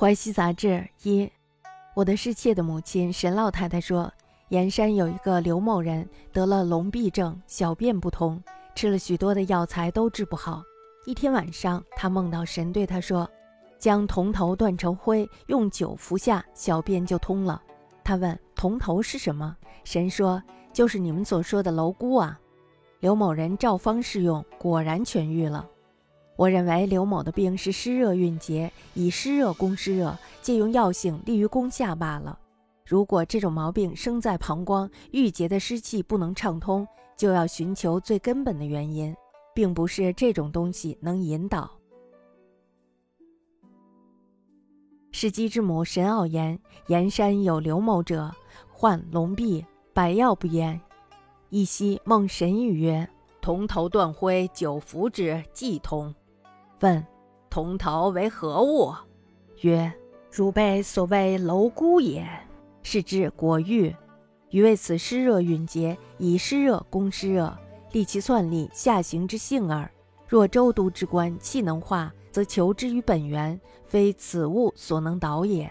淮西杂志一，我的侍妾的母亲沈老太太说，盐山有一个刘某人得了龙闭症，小便不通，吃了许多的药材都治不好。一天晚上，他梦到神对他说，将铜头断成灰，用酒服下，小便就通了。他问铜头是什么？神说，就是你们所说的蝼蛄啊。刘某人照方试用，果然痊愈了。我认为刘某的病是湿热蕴结，以湿热攻湿热，借用药性利于攻下罢了。如果这种毛病生在膀胱，郁结的湿气不能畅通，就要寻求最根本的原因，并不是这种东西能引导。是鸡之母神奥言：盐山有刘某者，患龙闭，百药不焉。一夕梦神语曰：“铜头断灰，久服之，即通。”问：“同头为何物？”曰：“汝辈所谓蝼蛄也。”是之果愈。余为此湿热蕴结，以湿热攻湿热，利其算力，下行之性耳。若周都之官气能化，则求之于本源，非此物所能导也。